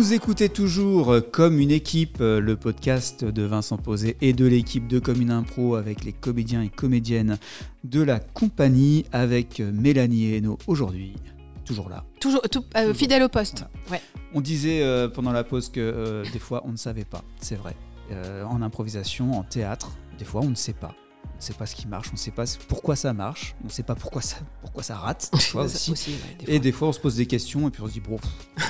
Vous écoutez toujours euh, Comme une équipe, euh, le podcast de Vincent Posé et de l'équipe de Comme une impro avec les comédiens et comédiennes de la compagnie avec euh, Mélanie Hainaut aujourd'hui. Toujours là. Toujours, tout- euh, Toujours. fidèle au poste. Ouais. On disait euh, pendant la pause que euh, des fois on ne savait pas, c'est vrai. En improvisation, en théâtre, des fois on ne sait pas. On ne sait pas ce qui marche, on ne sait pas pourquoi ça marche, on ne sait pas pourquoi ça, pourquoi ça rate. des fois aussi. ouais, des Et des fois, on se pose des questions et puis on se dit, bon,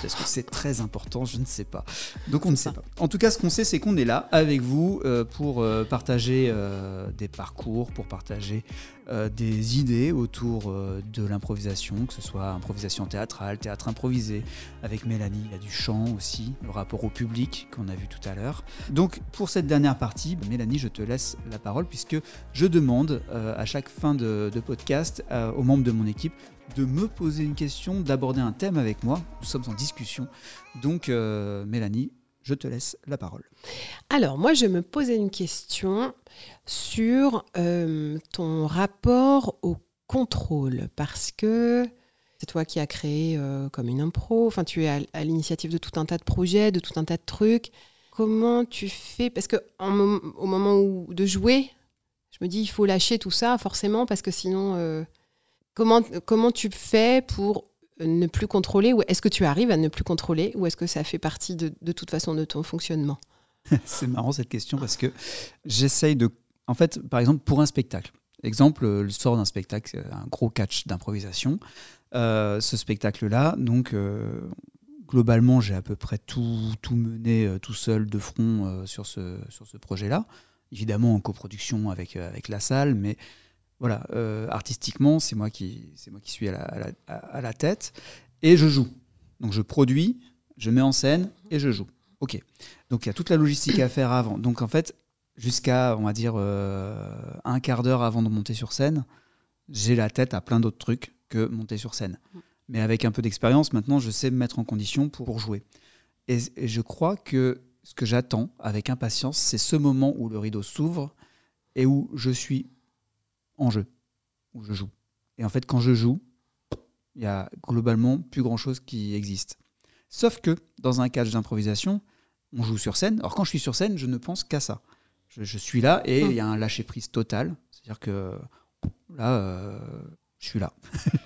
est-ce que c'est très important Je ne sais pas. Donc, on ne sait ça. pas. En tout cas, ce qu'on sait, c'est qu'on est là avec vous euh, pour euh, partager euh, des parcours, pour partager euh, des idées autour euh, de l'improvisation, que ce soit improvisation théâtrale, théâtre improvisé. Avec Mélanie, il y a du chant aussi, le rapport au public qu'on a vu tout à l'heure. Donc, pour cette dernière partie, Mélanie, je te laisse la parole puisque je demande euh, à chaque fin de, podcast aux membres de mon équipe de me poser une question, d'aborder un thème avec moi. Nous sommes en discussion. Donc, Mélanie, je te laisse la parole. Alors, moi, je me posais une question sur euh, ton rapport au contrôle, parce que c'est toi qui as créé euh, comme une impro, enfin, tu es à, l'initiative de tout un tas de projets, de tout un tas de trucs. Comment tu fais? Parce que au moment où, de jouer, je me dis, il faut lâcher tout ça, forcément, parce que sinon, euh, comment, comment tu fais pour ne plus contrôler Ou est-ce que tu arrives à ne plus contrôler Ou est-ce que ça fait partie de, de toute façon de ton fonctionnement? C'est marrant cette question parce que j'essaye de. En fait, par exemple, pour un spectacle. Exemple, euh, le sort d'un spectacle, euh, un gros catch d'improvisation. Euh, ce spectacle-là, donc, globalement, j'ai à peu près tout, tout mené tout seul de front sur ce, sur ce projet-là. Évidemment, en coproduction avec, avec la salle, mais voilà, euh, artistiquement, c'est moi, qui- moi qui suis à la, à la- à la tête. Et je joue. Donc, je produis, je mets en scène et je joue. OK. Donc il y a toute la logistique à faire avant. Donc en fait, jusqu'à, on va dire, euh, un quart d'heure avant de monter sur scène, j'ai la tête à plein d'autres trucs que monter sur scène. Mais avec un peu d'expérience, maintenant, je sais me mettre en condition pour, jouer. Et je crois que ce que j'attends avec impatience, c'est ce moment où le rideau s'ouvre et où je suis en jeu, où je joue. Et en fait, quand je joue, il y a globalement plus grand-chose qui existe. Sauf que dans un catch d'improvisation, on joue sur scène. Alors quand je suis sur scène, je ne pense qu'à ça. Je, je suis là et il y a un lâcher-prise total. C'est-à-dire que là, euh, je suis là.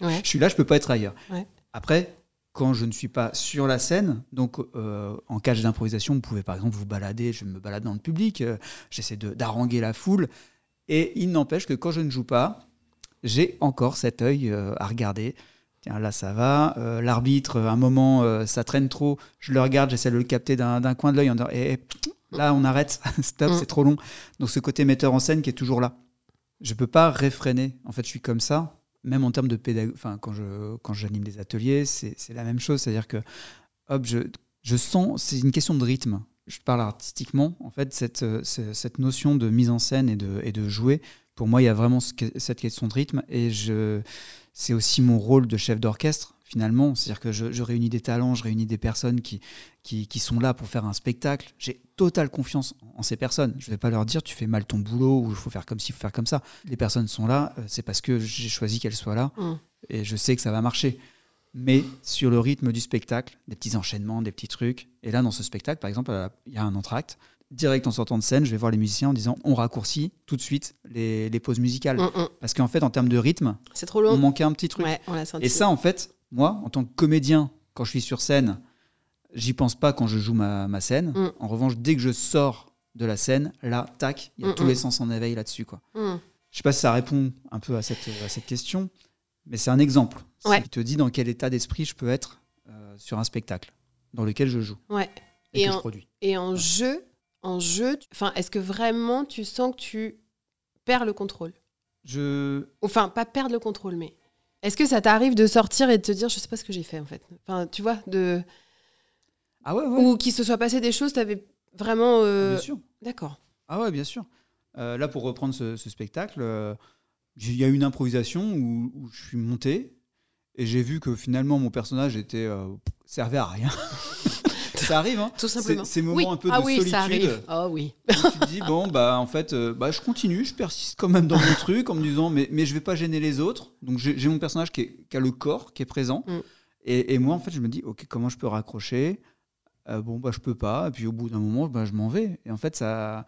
Ouais. je suis là, je peux pas être ailleurs. Ouais. Après, quand je ne suis pas sur la scène, donc euh, en catch d'improvisation, vous pouvez par exemple vous balader, je me balade dans le public, euh, j'essaie d'haranguer la foule. Et il n'empêche que quand je ne joue pas, j'ai encore cet œil euh, à regarder. Tiens, là, ça va. Euh, L'arbitre, à un moment, euh, ça traîne trop. Je le regarde, j'essaie de le capter d'un coin de l'œil disant Eh, eh, là, on arrête, stop, Mm. c'est trop long. Donc, ce côté metteur en scène qui est toujours là. Je peux pas réfréner. En fait, je suis comme ça, même en termes de pédagogie. Enfin, quand j'anime des ateliers, c'est c'est la même chose. C'est-à-dire que, hop, je, je sens. C'est une question de rythme. Je parle artistiquement. En fait, cette, euh, ce- cette notion de mise en scène et de, et de jouer, pour moi, il y a vraiment cette question de rythme. Et je c'est aussi mon rôle de chef d'orchestre finalement. C'est-à-dire que je, je réunis des talents, je réunis des personnes qui, qui, qui sont là pour faire un spectacle. J'ai totale confiance en ces personnes. Je ne vais pas leur dire tu fais mal ton boulot ou il faut faire comme ci, il faut faire comme ça. Les personnes sont là, euh, c'est parce que j'ai choisi qu'elles soient là Mm. et je sais que ça va marcher. Mais sur le rythme du spectacle, des petits enchaînements, des petits trucs. Et là, dans ce spectacle, par exemple, euh, il y a un entracte. Direct en sortant de scène, je vais voir les musiciens en disant on raccourcit tout de suite les, les pauses musicales. Mm, mm. Parce qu'en fait, en termes de rythme, C'est trop on manquait un petit truc. Ouais, on l'a senti. Et ça, en fait, moi, en tant que comédien, quand je suis sur scène, j'y pense pas quand je joue ma, ma scène. Mm. En revanche, dès que je sors de la scène, là, tac, il y a tous les sens en éveil là-dessus. quoi. Je sais pas si ça répond un peu à cette, à cette question, mais c'est un exemple. Ouais. qui te dit dans quel état d'esprit je peux être euh, sur un spectacle dans lequel je joue Ouais. et, Et que en- je produis. Et en jeu, en jeu, enfin, est-ce que vraiment tu sens que tu perds le contrôle? Je... Enfin, pas perdre le contrôle, mais est-ce que ça t'arrive de sortir et de te dire, je sais pas ce que j'ai fait en fait? Enfin, tu vois, de Ah ouais, ouais, ou qu'il se soit passé des choses, t'avais vraiment. euh, bien sûr. D'accord. Ah ouais, bien sûr. Euh, là, pour reprendre ce, ce spectacle, euh, il y a eu une improvisation où, où je suis monté et j'ai vu que finalement mon personnage était euh, servait à rien. ça arrive, hein Tout simplement. Ces- moments oui. un peu ah de oui, solitude. ça arrive. Ah oui. tu te dis bon bah en fait euh, bah je continue, je persiste quand même dans mon truc en me disant mais mais je vais pas gêner les autres. Donc j'ai j'ai mon personnage qui, est- qui a le corps qui est présent Mm. et, et moi en fait je me dis ok comment je peux raccrocher? Euh, bon, bah, je peux pas. Et puis au bout d'un moment, bah, je m'en vais. Et en fait, ça.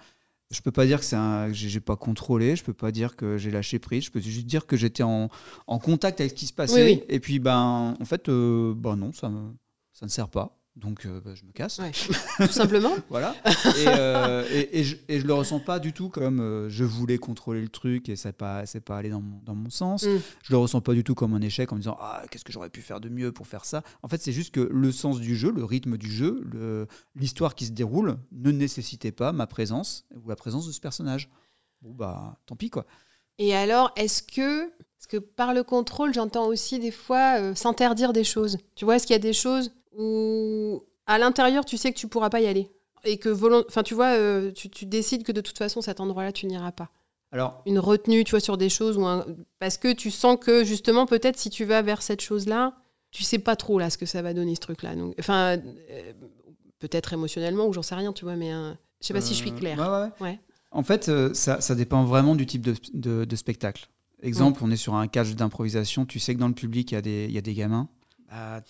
Je peux pas dire que c'est un, j'ai pas contrôlé, je peux pas dire que j'ai lâché prise, je peux juste dire que j'étais en, en contact avec ce qui se passait. Oui, oui. Et puis, ben, en fait, euh, bah non, ça, me, ça ne sert pas. Donc, euh, bah, je me casse. Ouais. Tout simplement. Voilà. Et, euh, et, et je, et je le ressens pas du tout comme euh, je voulais contrôler le truc et ça n'est pas, c'est pas allé dans mon, dans mon sens. Mm. Je le ressens pas du tout comme un échec en me disant Ah, qu'est-ce que j'aurais pu faire de mieux pour faire ça? En fait, c'est juste que le sens du jeu, le rythme du jeu, le- l'histoire qui se déroule ne nécessitait pas ma présence ou la présence de ce personnage. Bon, bah, tant pis quoi. Et alors, est-ce que, parce que par le contrôle, j'entends aussi des fois s'interdire des choses. Tu vois, est-ce qu'il y a des choses où à l'intérieur, tu sais que tu pourras pas y aller et que enfin, tu vois, euh, tu, tu décides que de toute façon, cet endroit-là, tu n'iras pas. Alors, Une retenue, tu vois, sur des choses ou un... parce que tu sens que justement, peut-être si tu vas vers cette chose-là, tu sais pas trop là ce que ça va donner ce truc-là. Donc, enfin, euh, peut-être émotionnellement ou j'en sais rien, tu vois, mais euh, je sais pas si je suis euh, claire. ouais, ouais, ouais. Ouais. En fait, ça, ça dépend vraiment du type de, de- de spectacle. Exemple, on est sur un catch d'improvisation, tu sais que dans le public, il y, a des- il y a des gamins. Bah,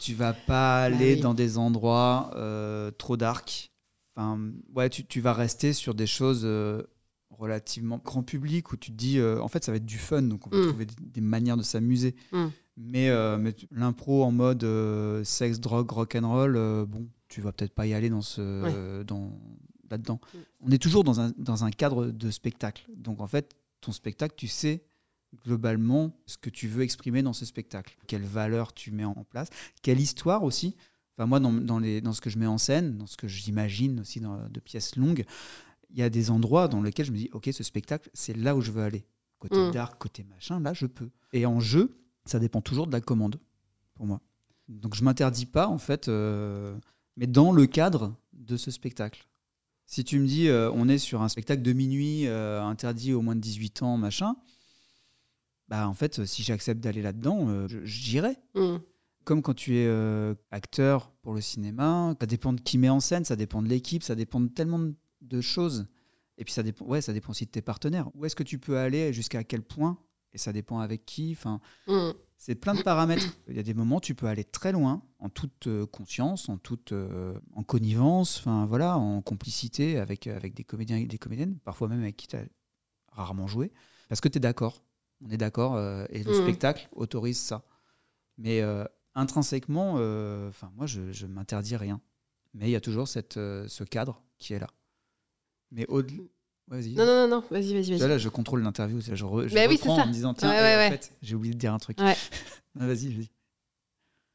tu vas pas aller oui. dans des endroits euh, trop dark. Enfin, ouais, tu, tu vas rester sur des choses euh, relativement grand public où tu te dis, euh, en fait, ça va être du fun, donc on va Mm. trouver des, des manières de s'amuser. Mm. Mais, l'impro en mode sexe, drogue, rock'n'roll, euh, bon, tu vas peut-être pas y aller dans ce, dans, là-dedans. Mm. On est toujours dans un, dans un cadre de spectacle. Donc en fait, ton spectacle, tu sais globalement ce que tu veux exprimer dans ce spectacle. Quelle valeur tu mets en place. Quelle histoire aussi. Enfin, moi, dans, dans, les, dans ce que je mets en scène, dans ce que j'imagine aussi dans, de pièces longues, il y a des endroits dans lesquels je me dis, OK, ce spectacle, c'est là où je veux aller. Côté Mm. dark, côté machin, là, je peux. Et en jeu, ça dépend toujours de la commande, pour moi. Donc je m'interdis pas, en fait, euh, mais dans le cadre de ce spectacle. Si tu me dis, euh, on est sur un spectacle de minuit, euh, interdit aux moins de 18 ans, machin, bah en fait, si j'accepte d'aller là-dedans, euh, j'irai. Mm. Comme quand tu es euh, acteur pour le cinéma, ça dépend de qui met en scène, ça dépend de l'équipe, ça dépend de tellement de- choses. Et puis ça dépend, ouais, ça dépend aussi de tes partenaires. Où est-ce que tu peux aller, jusqu'à quel point? Et ça dépend avec qui. Enfin, Mm. c'est plein de paramètres. Il y a des moments où tu peux aller très loin, en toute euh, conscience, en toute euh, en connivence, enfin voilà, en complicité avec, avec des comédiens et des comédiennes, parfois même avec qui tu as rarement joué, parce que tu es d'accord. On est d'accord, euh, et le Mhm. spectacle autorise ça. Mais euh, intrinsèquement, euh, enfin moi, je, je m'interdis rien. Mais il y a toujours cette, ce cadre qui est là. Mais au-delà. Ouais, vas-y. Non, non, non, non, vas-y, vas-y, là, je contrôle l'interview. Je, re, je Bah oui, reprends ça. en me disant, tiens, Ouais, et ouais, en ouais. fait, j'ai oublié de dire un truc. Vas-y, vas-y.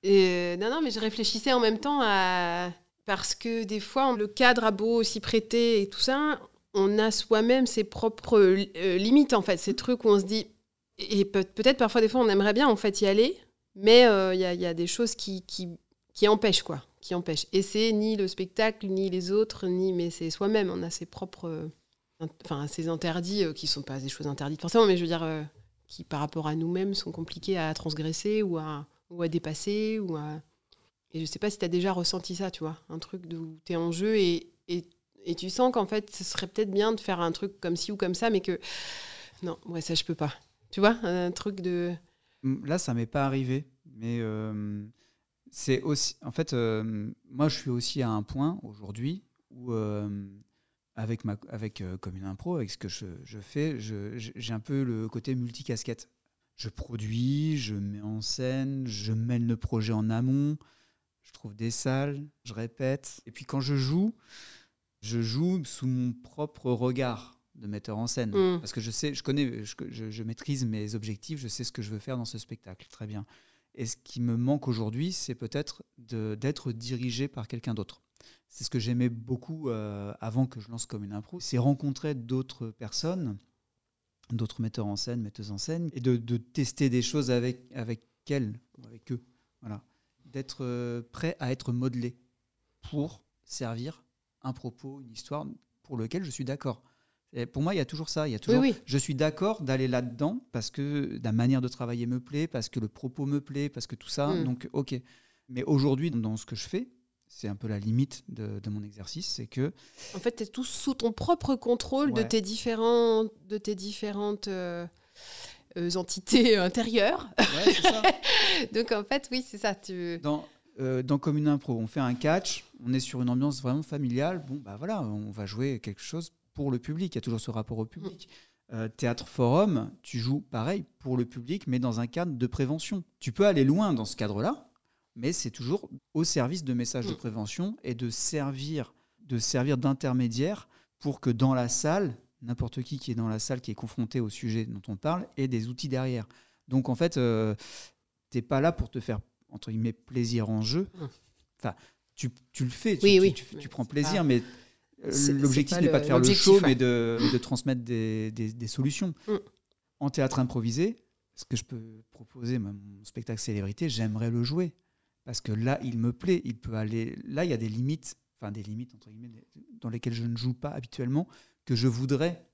Et, euh, non, non, mais je réfléchissais en même temps à. Parce que des fois, le cadre a beau aussi prêter et tout ça, on a soi-même ses propres euh, limites, en fait. Ces trucs où on se dit. Et peut- peut-être parfois, des fois, on aimerait bien en fait y aller, mais euh, il y, a, il y a des choses qui, qui, empêchent, quoi. Qui empêchent. Et c'est ni le spectacle, ni les autres, ni. Mais c'est soi-même. On a ses propres. euh, Enfin, ces interdits euh, qui sont pas des choses interdites forcément, mais je veux dire. euh, qui par rapport à nous-mêmes sont compliqués à transgresser ou à, ou à dépasser. Ou à... Et je sais pas si tu as déjà ressenti ça, tu vois, un truc où tu es en jeu et, et, et tu sens qu'en fait, ce serait peut-être bien de faire un truc comme ci ou comme ça, mais que non, ouais, ça je peux pas. Tu vois, un truc de... Là, ça m'est pas arrivé, mais euh, c'est aussi. En fait, euh, moi, je suis aussi à un point aujourd'hui où, euh, avec ma, avec euh, comme une impro, avec ce que je, je fais, j'ai un peu le côté multicasquette. Je produis, je mets en scène, je mène le projet en amont, je trouve des salles, je répète, et puis quand je joue, je joue sous mon propre regard de metteur en scène. Mm. Parce que je sais, je connais, je, je- je maîtrise mes objectifs, je sais ce que je veux faire dans ce spectacle. Très bien. Et ce qui me manque aujourd'hui, c'est peut-être d'être dirigé par quelqu'un d'autre. C'est ce que j'aimais beaucoup euh, avant que je lance comme une impro. C'est rencontrer d'autres personnes, d'autres metteurs en scène, metteuses en scène, et de, de tester des choses avec, avec elles, avec eux. Voilà. D'être euh, prêt à être modelé pour servir un propos, une histoire pour lequel je suis d'accord. Et pour moi, il y a toujours ça. Il y a toujours, oui. Je suis d'accord d'aller là-dedans parce que la manière de travailler me plaît, parce que le propos me plaît, parce que tout ça. Mm. Donc, ok. Mais aujourd'hui, dans ce que je fais, c'est un peu la limite de, de mon exercice, c'est que En fait, tu es tout sous ton propre contrôle de tes, différents, de tes différentes euh, euh, entités intérieures. Ouais, ça. Donc en fait, oui, c'est ça. Tu... dans, euh, dans Commune Impro, on fait un catch, on est sur une ambiance vraiment familiale. Bon, bah voilà, on va jouer quelque chose pour le public. Il y a toujours ce rapport au public. Euh, théâtre forum, tu joues pareil pour le public, mais dans un cadre de prévention. Tu peux aller loin dans ce cadre-là, mais c'est toujours au service de messages de prévention et de servir de servir d'intermédiaire pour que dans la salle, n'importe qui qui est dans la salle, qui est confronté au sujet dont on parle, ait des outils derrière. Donc en fait, euh, tu n'es pas là pour te faire, entre guillemets, plaisir en jeu. Mmh. Enfin, tu, tu le fais, tu, oui, oui. tu, prends plaisir, mais l'objectif n'est pas de faire le show, mais de, de transmettre des, des, solutions. Mmh. En théâtre improvisé, ce que je peux proposer, mon spectacle célébrité, j'aimerais le jouer. Parce que là, il me plaît, il peut aller. Là, il y a des limites des limites entre guillemets, dans lesquelles je ne joue pas habituellement, que je voudrais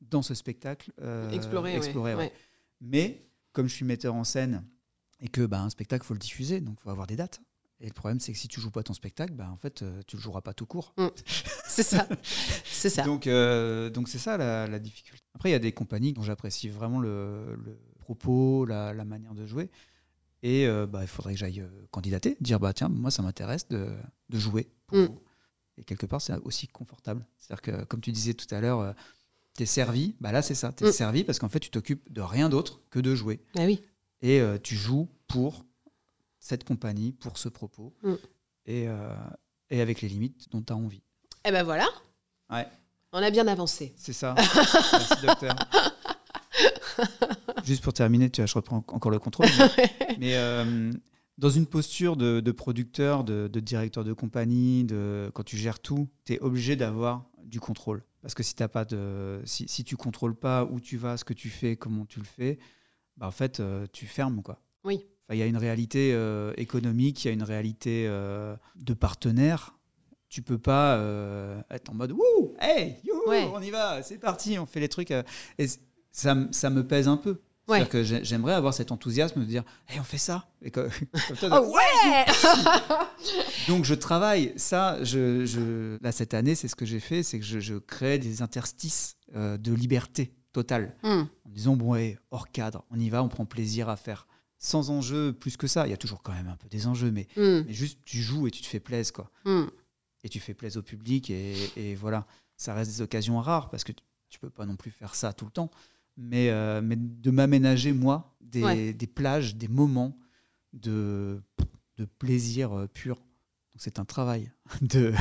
dans ce spectacle euh, explorer. explorer Mais comme je suis metteur en scène et que bah, un spectacle faut le diffuser, donc faut avoir des dates. Et le problème, c'est que si tu joues pas ton spectacle, bah, en fait, euh, tu le joueras pas tout court. Mm. C'est ça. c'est ça. Donc, euh, donc c'est ça la, difficulté. Après, il y a des compagnies dont j'apprécie vraiment le, propos, la, manière de jouer. Et bah, il faudrait que j'aille candidater, dire bah tiens, moi ça m'intéresse de, de, jouer pour mm. vous. Et quelque part, c'est aussi confortable. C'est-à-dire que, comme tu disais tout à l'heure, euh, tu es servi. Bah là, c'est ça. Tu es mm. servi parce qu'en fait, tu t'occupes de rien d'autre que de jouer. Ah oui. Et euh, tu joues pour cette compagnie, pour ce propos. Mm. Et, euh, et avec les limites dont tu as envie. Et eh ben voilà. Ouais. On a bien avancé. C'est ça. Merci, docteur. Juste pour terminer, tu vois, je reprends encore le contrôle. Mais, dans une posture de, producteur, de, directeur de compagnie, de, quand tu gères tout, tu es obligé d'avoir du contrôle. Parce que si, as pas de, si, si tu contrôles pas où tu vas, ce que tu fais, comment tu le fais, bah en fait, euh, tu fermes. quoi. Oui. Il y a une réalité euh, économique, il y a une réalité euh, de partenaire. Tu peux pas être en mode Wouh, hey, on y va, c'est parti, on fait les trucs. et ça, ça me pèse un peu. Ouais. que j'aimerais avoir cet enthousiasme de dire hey, on fait ça. Et oh, ouais Donc je travaille. Ça, je, je... là, cette année, c'est ce que j'ai fait c'est que je, crée des interstices euh, de liberté totale. Hmm. En disant bon, ouais, hors cadre, on y va, on prend plaisir à faire. Sans enjeu plus que ça. Il y a toujours quand même un peu des enjeux, mais, hmm. mais juste tu joues et tu te fais plaisir. Quoi. Hmm. Et tu fais plaisir au public. Et, et voilà, ça reste des occasions rares parce que tu peux pas non plus faire ça tout le temps mais, euh, mais de m'aménager, moi, des, des, plages, des moments de, de plaisir euh, pur. C'est un travail de.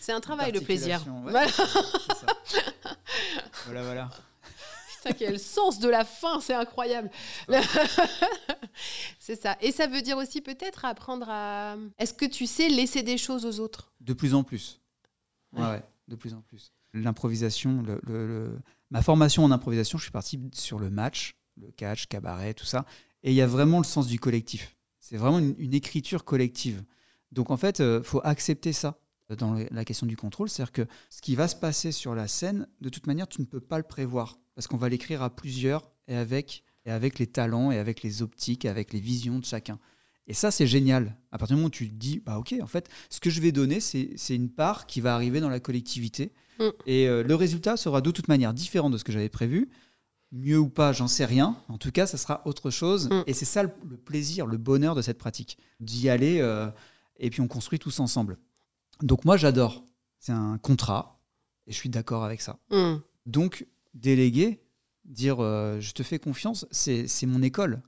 C'est un travail de plaisir. voilà. voilà, voilà. Quel sens de la fin, c'est incroyable. c'est ça. Et ça veut dire aussi peut-être apprendre à. Est-ce que tu sais laisser des choses aux autres? De plus en plus. Ouais, ouais de plus en plus. L'improvisation, le, le, ma formation en improvisation, je suis parti sur le match, le catch, cabaret, tout ça. Et il y a vraiment le sens du collectif. C'est vraiment une, écriture collective. Donc en fait, il euh, faut accepter ça dans la question du contrôle. C'est-à-dire que ce qui va se passer sur la scène, de toute manière, tu ne peux pas le prévoir. Parce qu'on va l'écrire à plusieurs et avec, et avec les talents et avec les optiques, et avec les visions de chacun. Et ça, c'est génial. À partir du moment où tu te dis, bah ok, en fait, ce que je vais donner, c'est une part qui va arriver dans la collectivité. Mm. Et euh, le résultat sera de toute manière différent de ce que j'avais prévu. Mieux ou pas, j'en sais rien. En tout cas, ça sera autre chose. Mm. Et c'est ça le, plaisir, le bonheur de cette pratique. D'y aller euh, et puis on construit tous ensemble. Donc moi, j'adore. C'est un contrat et je suis d'accord avec ça. Mm. Donc, déléguer, dire euh, je te fais confiance, c'est mon école.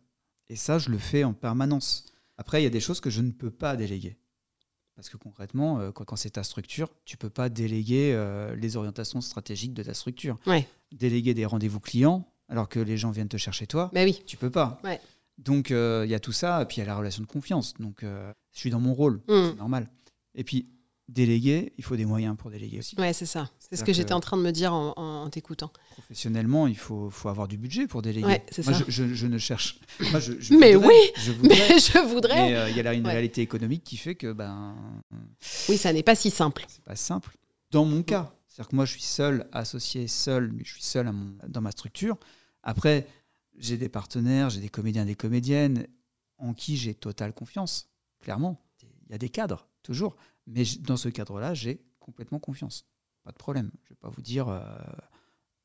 Et ça, je le fais en permanence. Après, il y a des choses que je ne peux pas déléguer. Parce que concrètement, euh, quand, c'est ta structure, tu peux pas déléguer euh, les orientations stratégiques de ta structure. Déléguer des rendez-vous clients alors que les gens viennent te chercher toi, bah oui. tu peux pas. Donc il y a tout ça, et puis il y a la relation de confiance. Donc je suis dans mon rôle, mmh. c'est normal. Et puis déléguer, il faut des moyens pour déléguer aussi. Ouais, c'est ça. C'est ce que, j'étais en train de me dire en, t'écoutant. Professionnellement, il faut, faut, avoir du budget pour déléguer. Ouais, c'est ça. Je, je, ne cherche. Moi, je, mais voudrais, oui, je voudrais, mais je voudrais. Mais il y a là une réalité économique qui fait que ben. Oui, ça n'est pas si simple. C'est pas simple. Dans mon cas, c'est-à-dire que moi, je suis seul, associé, seul, mais je suis seul à mon, dans ma structure. Après, j'ai des partenaires, j'ai des comédiens, des comédiennes en qui j'ai totale confiance. Clairement, il y a des cadres toujours. Mais dans ce cadre-là, j'ai complètement confiance. Pas de problème. Je ne vais pas vous dire euh,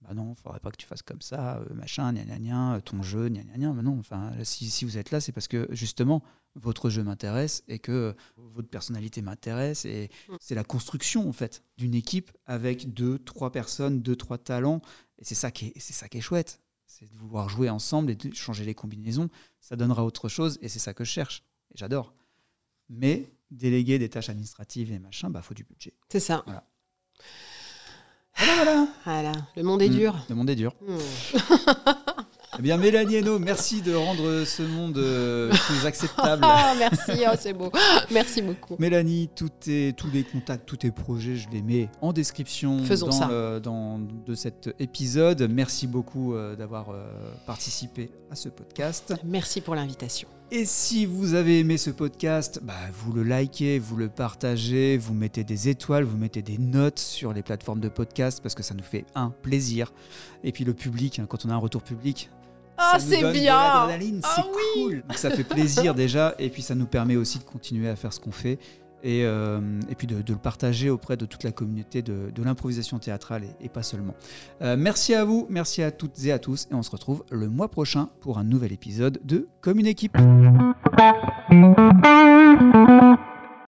bah non, faudrait pas que tu fasses comme ça, euh, machin, gna gna gna, ton jeu, gna gna gna. Bah non, enfin, si, si vous êtes là, c'est parce que justement, votre jeu m'intéresse et que votre personnalité m'intéresse. Et Mm. c'est la construction, en fait, d'une équipe avec deux, trois personnes, deux, trois talents. Et c'est ça qui est, c'est ça qui est chouette. C'est de vouloir jouer ensemble et de changer les combinaisons. Ça donnera autre chose et c'est ça que je cherche. Et j'adore. Mais déléguer des tâches administratives et machin, bah faut du budget. C'est ça. Voilà, voilà. Voilà, le monde est Mm. dur. Le monde est dur. Mm. Eh bien, Mélanie Hainaut, merci de rendre ce monde euh, plus acceptable. Ah, merci, oh, c'est beau. Merci beaucoup. Mélanie, tous tes, tous les contacts, tous tes projets, je les mets en description Faisons dans ça. le- dans- de cet épisode. Merci beaucoup euh, d'avoir euh, participé à ce podcast. Merci pour l'invitation. Et si vous avez aimé ce podcast, bah, vous le likez, vous le partagez, vous mettez des étoiles, vous mettez des notes sur les plateformes de podcast parce que ça nous fait un plaisir. Et puis le public, hein, quand on a un retour public, Ah, ça nous c'est bien. l'adrénaline, Ah c'est oui. cool. Donc ça fait plaisir déjà, et puis ça nous permet aussi de continuer à faire ce qu'on fait. Et, euh, et puis de, le partager auprès de toute la communauté de, l'improvisation théâtrale et, pas seulement. Euh, merci à vous, merci à toutes et à tous, et on se retrouve le mois prochain pour un nouvel épisode de Comme une équipe.